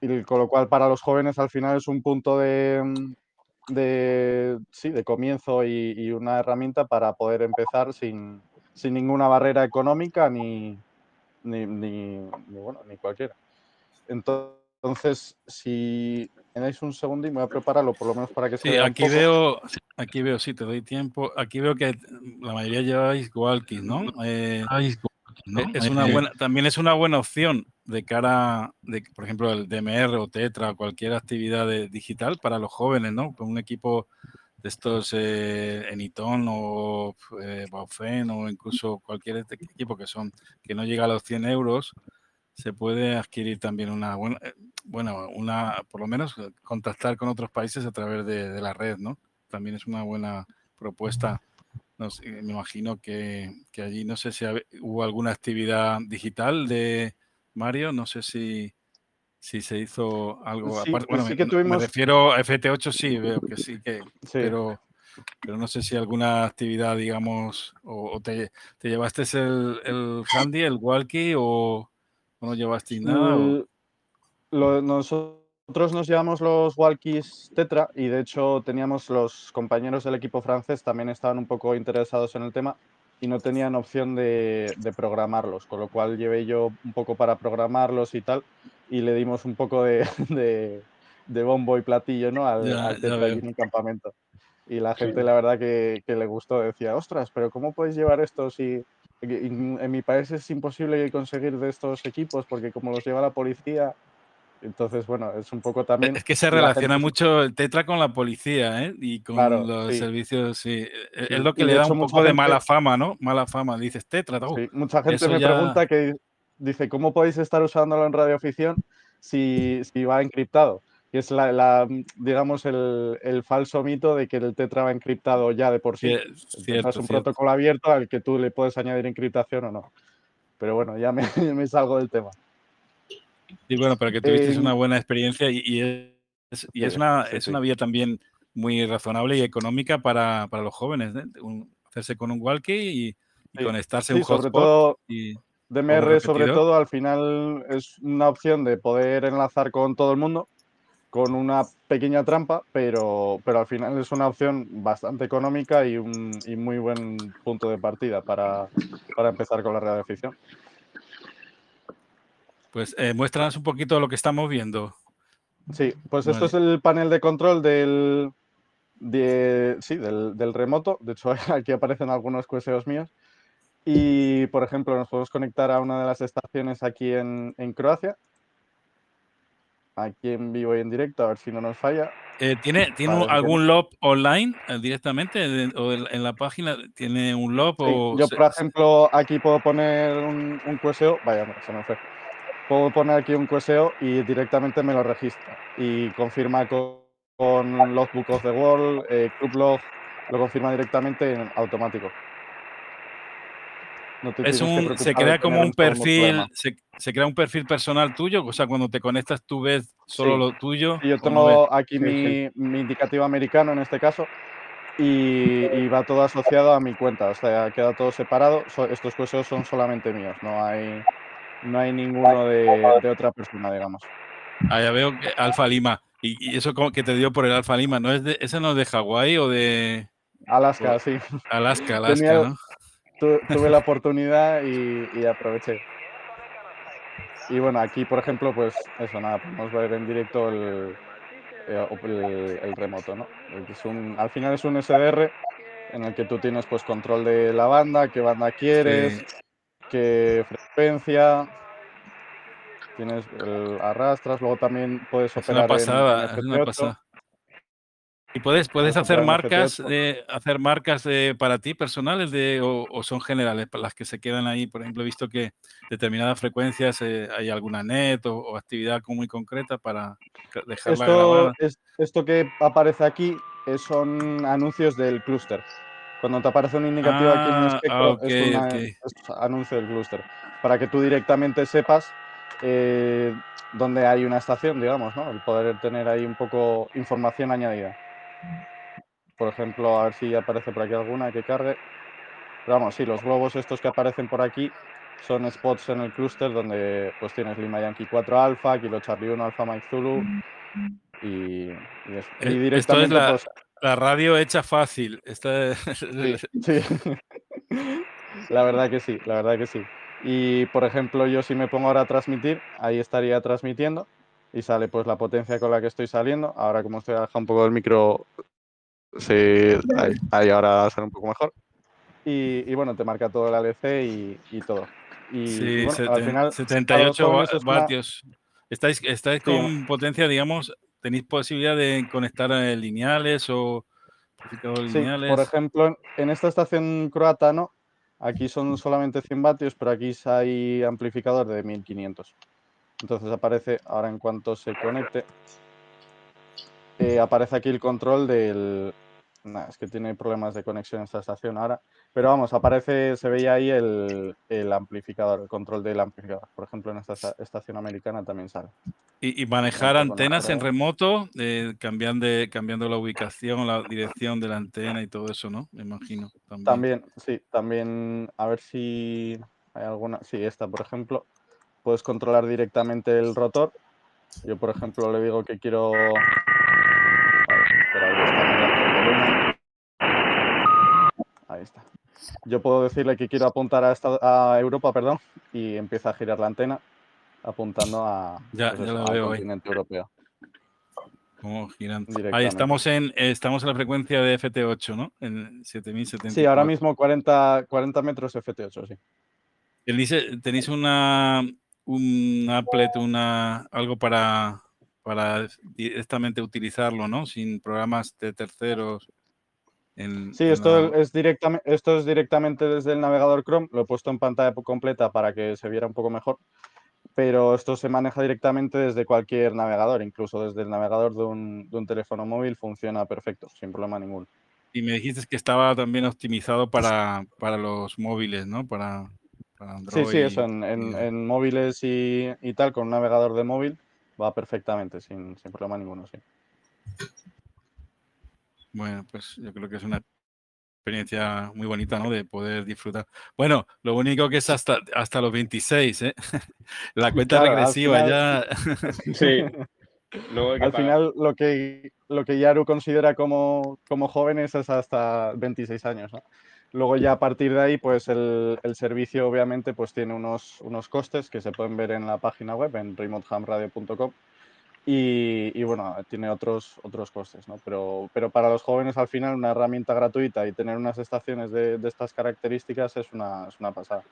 Y con lo cual para los jóvenes al final es un punto de, mm, de, sí, de comienzo y, una herramienta para poder empezar sin, sin ninguna barrera económica ni, ni, ni, bueno, ni cualquiera. Entonces, si me dais un segundo y me voy a prepararlo, por lo menos para que se sí, aquí veo, aquí veo, sí, te doy tiempo. Aquí veo que la mayoría lleváis walkies, ¿no? Eh, es una buena, también es una buena opción de cara, de, por ejemplo, el DMR o Tetra o cualquier actividad digital para los jóvenes, ¿no? Con un equipo de estos eh, Eniton o eh, Baufen o incluso cualquier este equipo que son que no llega a los 100 euros, se puede adquirir también una buena, eh, bueno, una, por lo menos contactar con otros países a través de, de la red, ¿no? También es una buena propuesta me imagino que, allí no sé si hubo alguna actividad digital de Mario, no sé si, si se hizo algo aparte. Bueno, me, refiero a FT8, sí, veo que sí, que, Pero, pero no sé si alguna actividad, digamos, o, te, te, llevaste el, el handy, el walkie, o, no llevaste nada. Lo, nosotros nos llevamos los walkies Tetra y de hecho teníamos los compañeros del equipo francés también estaban un poco interesados en el tema y no tenían opción de, programarlos, con lo cual llevé yo un poco para programarlos y tal y le dimos un poco de, bombo y platillo ¿no? al, Tetra en un campamento. Y la gente, la verdad, que, que, le gustó. Decía, ostras, pero ¿cómo podéis llevar esto si en mi país es imposible conseguir de estos equipos porque como los lleva la policía, entonces, bueno, es un poco también... Es que se relaciona mucho el Tetra con la policía, ¿eh? Y con los servicios, sí. E, es lo que le da un poco de mala fama, ¿no? Mala fama, dices Tetra. Sí, mucha gente me pregunta que dice, ¿cómo podéis estar usándolo en radioafición si, si va encriptado? Y es la, digamos, el, el, falso mito de que el Tetra va encriptado ya de por sí. es un protocolo abierto al que tú le puedes añadir encriptación o no. Pero bueno, ya me, me salgo del tema. Sí, bueno, pero que tuviste una buena experiencia y, es, y es, una, es una vía también muy razonable y económica para, para los jóvenes, ¿eh? hacerse con un walkie y, conectarse un hotspot. Sobre todo, y, DMR, sobre todo, al final es una opción de poder enlazar con todo el mundo con una pequeña trampa, pero, pero al final es una opción bastante económica y un y muy buen punto de partida para, para empezar con la radioficción. Pues eh, muéstranos un poquito lo que estamos viendo. Sí, pues esto es el panel de control del, sí, del, remoto. De hecho, aquí aparecen algunos QSOs míos. Y, por ejemplo, nos podemos conectar a una de las estaciones aquí en, Croacia. Aquí en vivo y en directo, a ver si no nos falla. Eh, ¿Tiene, ¿tiene algún log online eh, directamente o en la página? ¿Tiene un log? o yo, por ejemplo, aquí puedo poner un, un QSO. Vaya, se me fue puedo poner aquí un QSO y directamente me lo registra y confirma con, con Logbook of the World, eh, Club Log, lo confirma directamente en automático. es un, se crea como un perfil, se, crea un perfil personal tuyo, o sea, cuando te conectas tú ves solo lo tuyo. yo tengo aquí mi, mi, indicativo americano en este caso y, y, va todo asociado a mi cuenta, o sea, queda todo separado. estos QSO son solamente míos, no hay, no hay ninguno de, otra persona, digamos. Ah, ya veo que Alfa Lima. ¿Y, eso que te dio por el Alfa Lima? ¿No es de, ¿Ese no es de Hawái o de...? Alaska, sí. Alaska, Alaska, ¿no? tuve la oportunidad y, aproveché. Y bueno, aquí, por ejemplo, pues eso, nada, podemos ver en directo el, eh, el, remoto, ¿no? Es un, al final es un SDR en el que tú tienes pues control de la banda, qué banda quieres, qué tienes el arrastras, luego también puedes operar es una pasada, una pasada. ¿Y puedes, puedes hacer marcas, hacer marcas para ti personales de, o, son generales para las que se quedan ahí? Por ejemplo, he visto que determinadas frecuencias eh, hay alguna net o, actividad muy concreta para dejarla esto, esto que aparece aquí eh, son anuncios del clúster. Cuando te aparece un indicativo aquí en el ah, espectro, es, un anuncio del clúster. Para que tú directamente sepas eh, dónde hay una estación, digamos, ¿no? El poder tener ahí un poco información añadida. Por ejemplo, a ver si aparece por aquí alguna que cargue. Pero vamos, sí, los globos estos que aparecen por aquí son spots en el clúster donde pues tienes Lima Yankee 4 Alpha, Kilo Charlie 1 Alpha Mike Zulu y, eso. y eh, directamente pues, la radio hecha fácil. Sí, la verdad que sí, la verdad que sí. Y por ejemplo, yo si me pongo ahora a transmitir, ahí estaría transmitiendo y sale pues la potencia con la que estoy saliendo. Ahora como estoy bajando un poco el micro, sí, ahí, ahora sale un poco mejor. Y, bueno, te marca todo el ALC y, todo. Y, sí, al final, 78 vatios. Estáis, estáis con potencia, digamos, ¿Tenéis posibilidad de conectar eh, lineales o lineales? por ejemplo, en esta estación croata no. Aquí son solamente 100 vatios, pero aquí hay amplificador de 1500. Entonces aparece, ahora en cuanto se conecte, eh, aparece aquí el control del... es que tiene problemas de conexión esta estación ahora. Pero vamos, aparece, se veía ahí el, amplificador, el control del amplificador. Por ejemplo, en esta estación americana también sale. Y, manejar antenas en remoto, eh, cambiando, cambiando la ubicación, la dirección de la antena y todo eso, ¿no? Me imagino. También. también, sí, también, a ver si hay alguna, sí, esta, por ejemplo, puedes controlar directamente el rotor Yo, por ejemplo, le digo que quiero... Vale, espera, ahí está, el. Ahí está. Yo puedo decirle que quiero apuntar a, esta- a Europa, perdón, y empieza a girar la antena apuntando a, Ya- pues ya eso, al ahí. continente europeo. Ahí estamos en, estamos en la frecuencia de FT8, ¿no? En 7074. Sí, ahora mismo 40, 40 metros FT8, sí. ¿Tenéis, tenéis una, un applet, una, algo para, para directamente utilizarlo, ¿no? Sin programas de terceros. En, Sí, en esto la- es, directamente, esto es directamente desde el navegador Chrome. Lo he puesto en pantalla completa para que se viera un poco mejor. Pero esto se maneja directamente desde cualquier navegador, incluso desde el navegador de un, de un teléfono móvil funciona perfecto, sin problema ninguno. Y me dijiste que estaba también optimizado para, para los móviles, ¿no? Para, para Sí, Android. sí, eso, en, en- y- en móviles y, y tal, con un navegador de móvil va perfectamente, sin, sin problema ninguno, sí. Bueno, pues yo creo que es una experiencia muy bonita, ¿no? De poder disfrutar. Bueno, lo único que es hasta, hasta los 26, ¿eh? La cuenta Claro, regresiva final- ya. Sí. Luego Al pagar. final, lo que, lo que Yaru considera como, como jóvenes es hasta 26 años, ¿no? Luego ya a partir de ahí, pues el, el servicio obviamente pues tiene unos, unos costes que se pueden ver en la página web, en remotehamradio.com. Y, y, bueno, tiene otros, otros costes, ¿no? Pero, pero para los jóvenes al final una herramienta gratuita y tener unas estaciones de, de estas características es una, es una pasada.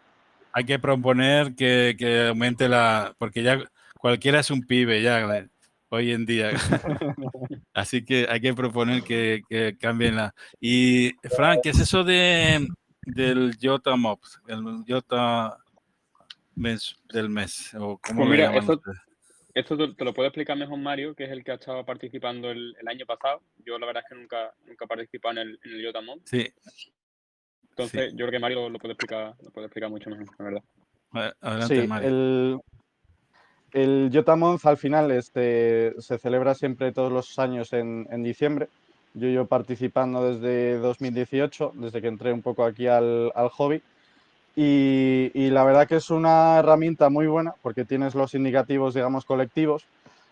Hay que proponer que, que aumente la. Porque ya cualquiera es un pibe, ya, hoy en día. Así que hay que proponer que, que cambien la. Y, Frank, ¿qué es eso de, del Jota Mops? El Jota mes, del mes. ¿O cómo Pues mira, llaman eso- ustedes? Esto te, te lo puede explicar mejor Mario, que es el que ha estado participando el, el año pasado. Yo la verdad es que nunca, nunca he participado en el, en el Yotamon. Sí, Entonces yo creo que Mario lo puede explicar, lo puede explicar mucho mejor, la verdad. a- adelante, Sí, Mario. el, el Yotamons al final este, se celebra siempre todos los años en, en diciembre. Yo llevo participando desde 2018, desde que entré un poco aquí al, al hobby. Y, y la verdad que es una herramienta muy buena porque tienes los indicativos, digamos, colectivos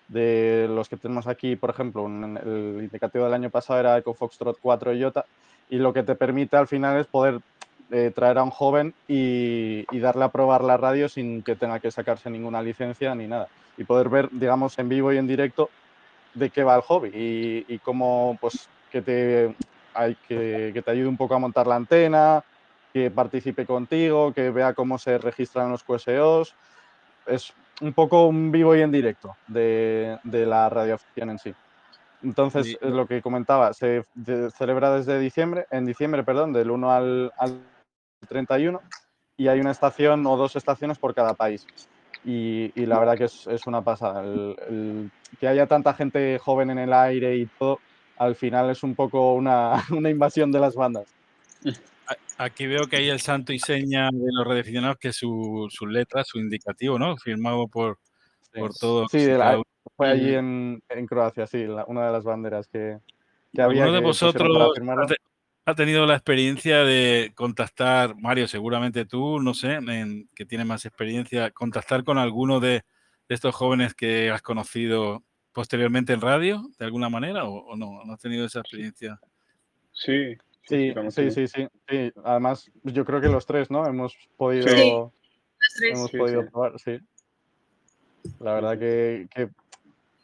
de los que tenemos aquí, por ejemplo, un- el indicativo del año pasado era Eco Foxtrot 4 Iota y lo que te permite al final es poder eh, traer a un joven y, y darle a probar la radio sin que tenga que sacarse ninguna licencia ni nada. Y poder ver, digamos, en vivo y en directo de qué va el hobby y, y cómo, pues, que te, hay que, que te ayude un poco a montar la antena, que participe contigo, que vea cómo se registran los QSOs. Es un poco un vivo y en directo de, de la radioafición en sí. Entonces, Sí. es lo que comentaba, se celebra desde diciembre, en diciembre, perdón, del 1 al, al 31, y hay una estación o dos estaciones por cada país. Y, y la verdad que es, es una pasada. El- el- que haya tanta gente joven en el aire y todo, al final es un poco una, una invasión de las bandas. Aquí veo que hay el santo y seña de los radioaficionados, que es su, su letra, su indicativo, ¿no? Firmado por, por todos. Sí, de la- uno. fue allí en, en Croacia, sí, la- una de las banderas que, que había. ¿Alguno de que vosotros ha, te- ha tenido la experiencia de contactar, Mario, seguramente tú, no sé, en- que tiene más experiencia, contactar con alguno de, de estos jóvenes que has conocido posteriormente en radio, de alguna manera, o, o no? ¿No has tenido esa experiencia? Sí, Sí, claro, sí, sí, sí, sí. Además, yo creo que los tres, ¿no? Hemos podido, Sí. Los tres. hemos Sí, podido sí. probar, sí. La verdad que, que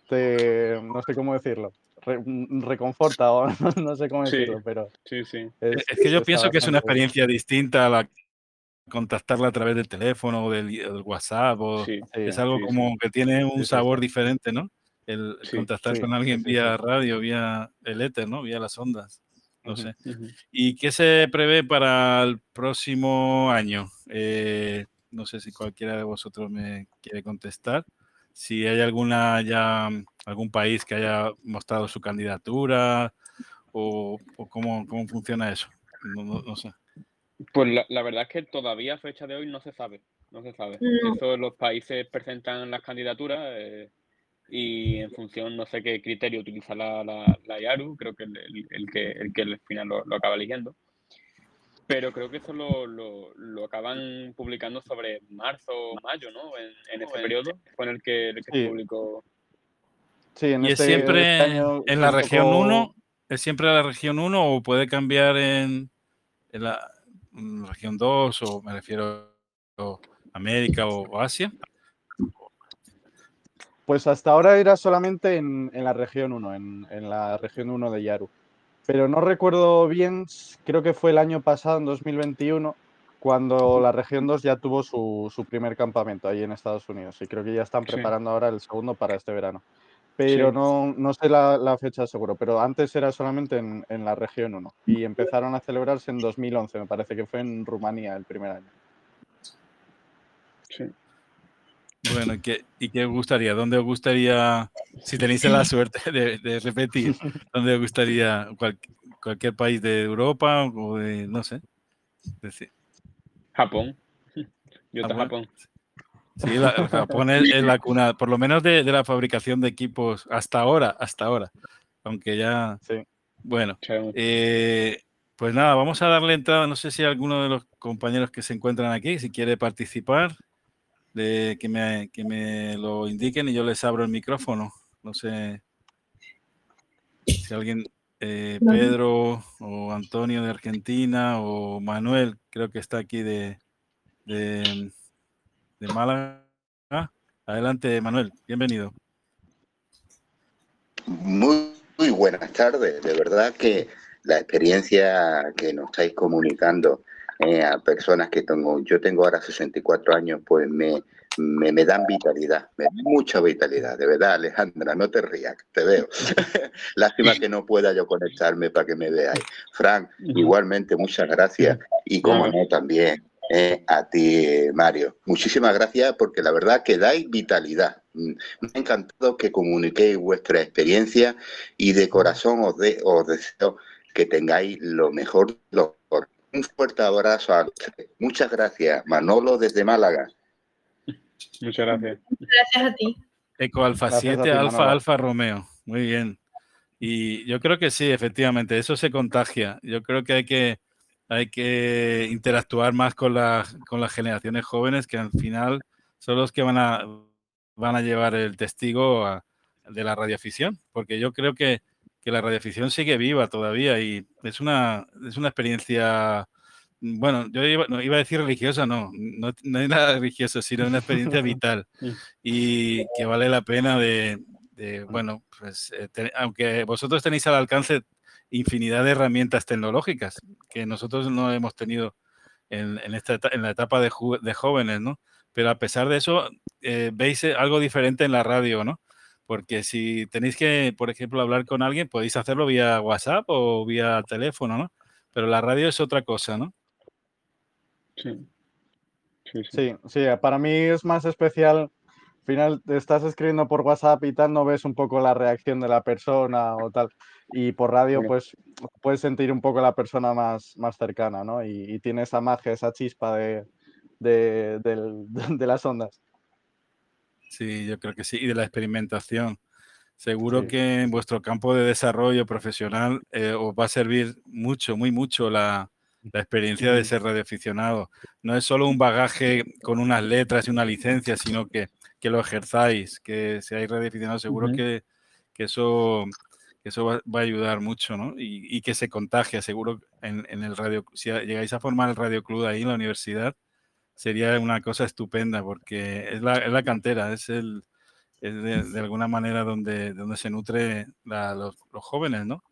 te, no sé cómo decirlo, re- reconforta o no sé cómo Sí. decirlo, pero Sí, sí. Es, es que yo pienso que es una bien. experiencia distinta a la contactarla a través del teléfono o del, del WhatsApp o Sí, Sí, es algo sí, como que tiene un sabor diferente, ¿no? El Sí, contactar sí, con alguien sí, vía sí. radio, vía el éter, ¿no? Vía las ondas. No sé. ¿Y qué se prevé para el próximo año? Eh, no sé si cualquiera de vosotros me quiere contestar. Si hay alguna ya algún país que haya mostrado su candidatura o, o cómo, cómo funciona eso. No, no- no sé. Pues la, la verdad es que todavía a fecha de hoy no se sabe, no se sabe. No. Eso los países presentan las candidaturas eh, y en función, no sé qué criterio utiliza la, la, la IARU, creo que el, el- el que el que al final lo, lo acaba eligiendo. Pero creo que eso lo, lo, lo acaban publicando sobre marzo o mayo, ¿no? En, en ese periodo fue en el que, el que se Sí. publicó. Sí, en ¿Y es este, siempre este año en la región poco- 1? ¿Es siempre la región 1 o puede cambiar en, en la mm, región 2 o me refiero a América o, o Asia? Pues hasta ahora era solamente en, en la región 1, en, en la región 1 de Yaru. Pero no recuerdo bien, creo que fue el año pasado, en 2021, cuando la región 2 ya tuvo su, su primer campamento ahí en Estados Unidos. Y creo que ya están Sí. preparando ahora el segundo para este verano. Pero Sí. no, no sé la, la fecha seguro, pero antes era solamente en, en la región 1. Y empezaron a celebrarse en 2011, me parece que fue en Rumanía el primer año. Sí. Bueno, ¿y qué, y qué os gustaría? ¿Dónde os gustaría, si tenéis la suerte de, de repetir, dónde os gustaría cual- cualquier país de Europa o de, no sé? Decir, Japón. Yo Ah, te bueno. Japón. Sí, la- Japón es, es la cuna, por lo menos de, de la fabricación de equipos hasta ahora, hasta ahora. Aunque ya, Sí. bueno, eh, pues nada, vamos a darle entrada. No sé si alguno de los compañeros que se encuentran aquí, si quiere participar, de que me, que me lo indiquen y yo les abro el micrófono. No sé si alguien, eh. Pedro o Antonio de Argentina o Manuel, creo que está aquí de, de, de Málaga. Adelante, Manuel, bienvenido. Muy, muy buenas tardes. De verdad que la experiencia que nos estáis comunicando eh, a personas que tengo, yo tengo ahora 64 años, pues me, me, me dan vitalidad, me dan mucha vitalidad. De verdad, Alejandra, no te rías, te veo. Lástima que no pueda yo conectarme para que me veáis. Frank, igualmente, muchas gracias. Y como no, también eh, a ti, eh, Mario. Muchísimas gracias porque la verdad que dais vitalidad. Mm, Me ha encantado que comuniquéis vuestra experiencia y de corazón os, de- os deseo que tengáis lo mejor. Lo mejor. Un fuerte abrazo a. Muchas gracias. Manolo desde Málaga. Muchas gracias. Gracias a ti. Eco Alfa Gracias a 7, ti, Alfa Manolo. Alfa Romeo. Muy bien. Y yo creo que sí, efectivamente, eso se contagia. Yo creo que hay que, hay que interactuar más con, las con las generaciones jóvenes que al final son los que van a, van a llevar el testigo a- de la radioafición, porque yo creo que, que la radioafición sigue viva todavía y es una, es una experiencia, bueno, yo iba, no, iba a decir religiosa, no, no, no es nada religioso, sino una experiencia vital y que vale la pena de, de, bueno, pues eh, te- aunque vosotros tenéis al alcance infinidad de herramientas tecnológicas que nosotros no hemos tenido en, en esta, en la etapa de, ju- de jóvenes, ¿no? Pero a pesar de eso, eh, veis eh, algo diferente en la radio, ¿no? Porque si tenéis que, por ejemplo, hablar con alguien, podéis hacerlo vía WhatsApp o vía teléfono, ¿no? Pero la radio es otra cosa, ¿no? Sí. Sí, sí. Sí, sí, para mí es más especial. Al final te estás escribiendo por WhatsApp y tal, no ves un poco la reacción de la persona o tal. Y por radio, pues puedes sentir un poco la persona más, más cercana, ¿no? Y, y tiene esa magia, esa chispa de, de las ondas. Sí, yo creo que sí. Y de la experimentación. Seguro Sí. que en vuestro campo de desarrollo profesional eh, os va a servir mucho, muy mucho la, la experiencia de ser radioaficionado. No es solo un bagaje con unas letras y una licencia, sino que, que lo ejerzáis, que seáis radioaficionados. Seguro que, que eso, que eso va, va a ayudar mucho, ¿no? Y, y que se contagia, seguro, en, en el radio. Si llegáis a formar el Radio Club ahí en la universidad, sería una cosa estupenda, porque es la, es la cantera, es el es de, de alguna manera donde, donde se nutre la- los, los jóvenes, ¿no?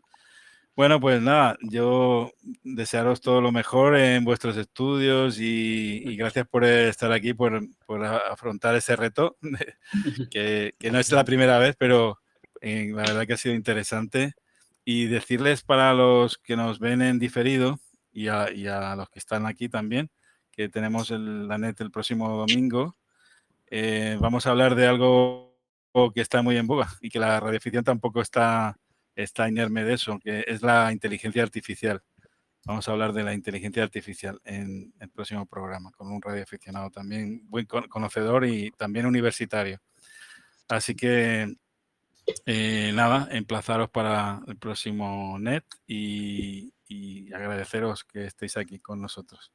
Bueno, pues nada, yo desearos todo lo mejor en vuestros estudios y, y gracias por estar aquí, por, por afrontar ese reto, que, que no es la primera vez, pero eh, la verdad que ha sido interesante. Y decirles para los que nos ven en diferido y a, y a los que están aquí también, que tenemos el, la net el próximo domingo, eh, vamos a hablar de algo que está muy en boga y que la radioficción tampoco está, está inerme de eso, que es la inteligencia artificial. Vamos a hablar de la inteligencia artificial en el próximo programa, con un radioaficionado también buen con- conocedor y también universitario. Así que eh, nada, emplazaros para el próximo net y agradeceros que estéis aquí con nosotros.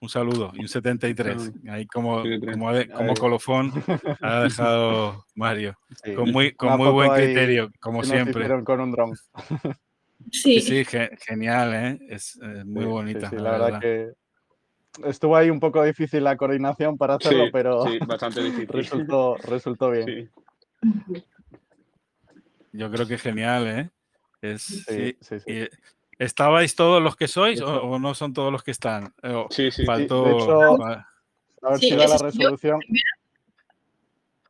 Un saludo y un 73. Ahí como, 73. como, de- como colofón ha dejado Mario. Sí. Con muy, con muy buen criterio, como siempre. con un dron. Sí, Sí, sí, ge- genial, ¿eh? Es eh, muy Sí, bonita. sí, la la verdad verdad. que estuvo ahí un poco difícil la coordinación para hacerlo, Sí, pero sí, bastante difícil. resultó, resultó bien. Sí. Yo creo que genial, ¿eh? Es, Sí, sí. sí, ¿Estabais todos los que sois o, no son todos los que están? Eh, o Sí, sí. faltó. hecho, A ver Sí, si da la resolución.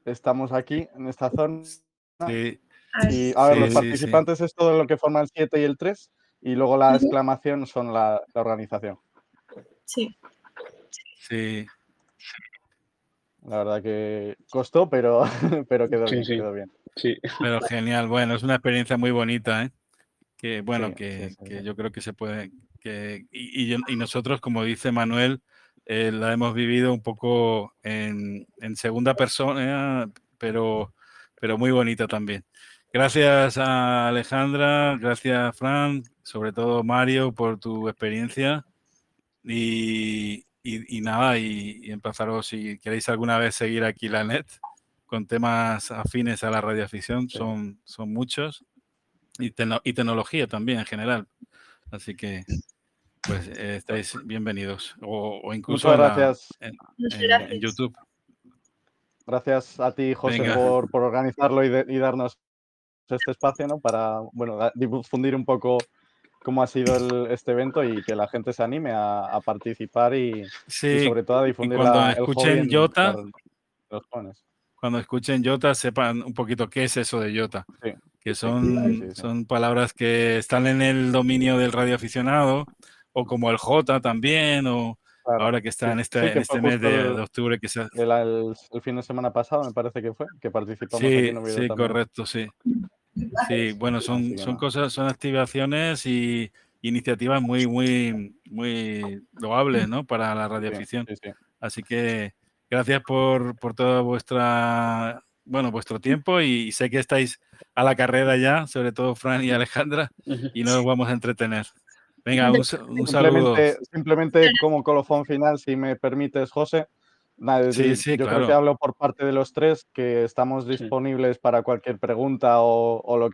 Estamos aquí, en esta zona. sí, a ver, Y a ver, Sí, los sí, participantes es todo lo que forma el 7 y el 3. Y luego la exclamación son la, la organización. sí. sí. La verdad que costó, pero, pero quedó Sí, bien, sí. quedó bien. Sí. Pero genial, bueno, es una experiencia muy bonita, ¿eh? Que bueno, Sí, que, sí, sí, que yo creo que se puede, que, y, y nosotros, como dice Manuel, eh, la hemos vivido un poco en, en segunda persona, pero, pero muy bonita también. Gracias a Alejandra, gracias Fran, sobre todo Mario por tu experiencia. Y, y- y nada, y, y empezaros si queréis alguna vez seguir aquí la net con temas afines a la radioafición, son, son muchos y, tecno- y tecnología también en general. Así que, pues, eh, estáis bienvenidos. O, o incluso Muchas gracias. en- Muchas en- gracias. en YouTube. Gracias a ti, José, por, por organizarlo y, de- y darnos este espacio, ¿no? Para, bueno, difundir un poco cómo ha sido el- este evento y que la gente se anime a, a participar y, y Sí, sobre todo a difundir cuando la- escuchen Jota, los jóvenes. cuando escuchen Jota, sepan un poquito qué es eso de Jota. Sí. Que son, sí, sí. son palabras que están en el dominio del radioaficionado, o como el J también, o Claro. ahora que está Sí, en este, sí, en que este mes de, octubre que se El, el- el fin de semana pasado, me parece que fue, que participamos aquí Sí, en Oviedo sí, también. correcto, sí. Sí, bueno, son, son cosas, son activaciones y iniciativas muy, muy, muy loables, ¿no? Para la Sí, radioafición. sí, sí. Así que gracias por, por toda vuestra, bueno, vuestro tiempo y sé que estáis a la carrera ya, sobre todo Fran y Alejandra, y no os vamos a entretener. Venga, un, un saludo. Simplemente, como colofón final, si me permites, José. nada, Sí, yo sí, creo claro. que hablo por parte de los tres, que estamos disponibles para cualquier pregunta o, o lo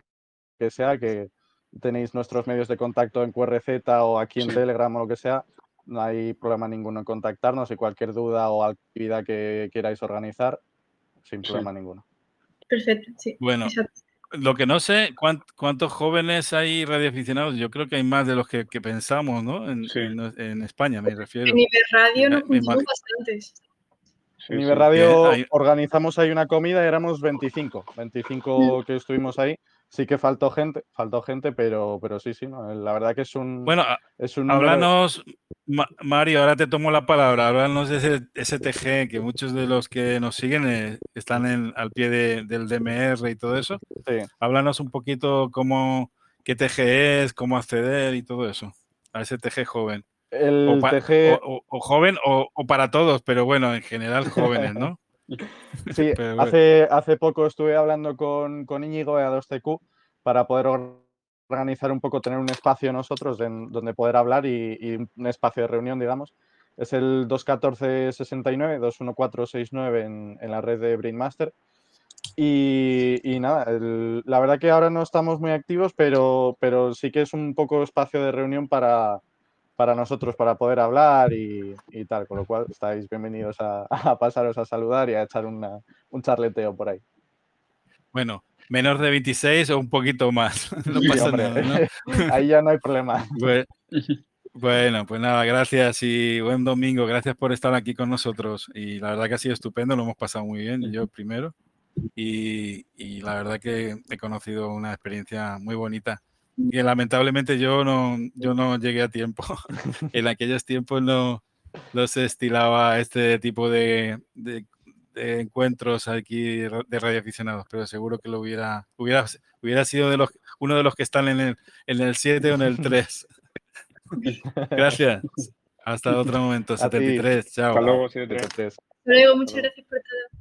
que sea, que tenéis nuestros medios de contacto en QRZ o aquí en. Telegram o lo que sea. No hay problema ninguno en contactarnos y cualquier duda o actividad que queráis organizar, sin Sí. problema ninguno. Perfecto, sí. Bueno, exacto. lo que no sé, ¿cuán- ¿cuántos jóvenes hay radioaficionados? Yo creo que hay más de los que, que pensamos, ¿no? En, Sí. en- en España, me refiero. En nos me juntamos imag- bastantes. Sí, En Radio organizamos ahí una comida y éramos 25. 25 que estuvimos ahí. Sí que faltó gente, faltó gente, pero, pero sí, sí, ¿no? la verdad que es un, Bueno, es un háblanos, Ma- Mario, ahora te tomo la palabra, háblanos de ese STG, que muchos de los que nos siguen eh, están en- al pie de- del DMR y todo eso. sí. Háblanos un poquito cómo, qué TG es, cómo acceder y todo eso, a ese TG joven. El O, pa- TG, o- o- o joven o, o para todos, pero bueno, en general jóvenes, ¿no? sí, pero bueno. hace, hace poco estuve hablando con, con Íñigo de A2TQ para poder or- organizar un poco, tener un espacio nosotros en, donde poder hablar y, y un espacio de reunión, digamos. Es el 214-69, 21469 en, en la red de Brainmaster. Y, y nada, el- la verdad que ahora no estamos muy activos, pero, pero sí que es un poco espacio de reunión para, para nosotros, para poder hablar y, y tal, con lo cual estáis bienvenidos a, a pasaros a saludar y a echar una- un charleteo por ahí. Bueno, menor de 26 o un poquito más. No Sí, pasa hombre, nada, ¿no? ahí ya no hay problema. Bue- Bueno, pues nada, gracias y buen domingo. Gracias por estar aquí con nosotros. Y la verdad que ha sido estupendo, lo hemos pasado muy bien, yo primero. Y, y la verdad que he conocido una experiencia muy bonita. Y lamentablemente yo no, yo no llegué a tiempo. en aquellos tiempos no, no se estilaba este tipo de, de- de encuentros aquí de radioaficionados, pero seguro que lo hubiera, hubiera, hubiera sido de los, uno de los que están en el, en el 7 o en el 3. Gracias. Hasta otro momento. A ti. 73. Chao. Hasta luego, 7-3. Entonces, Luego, muchas gracias por todo.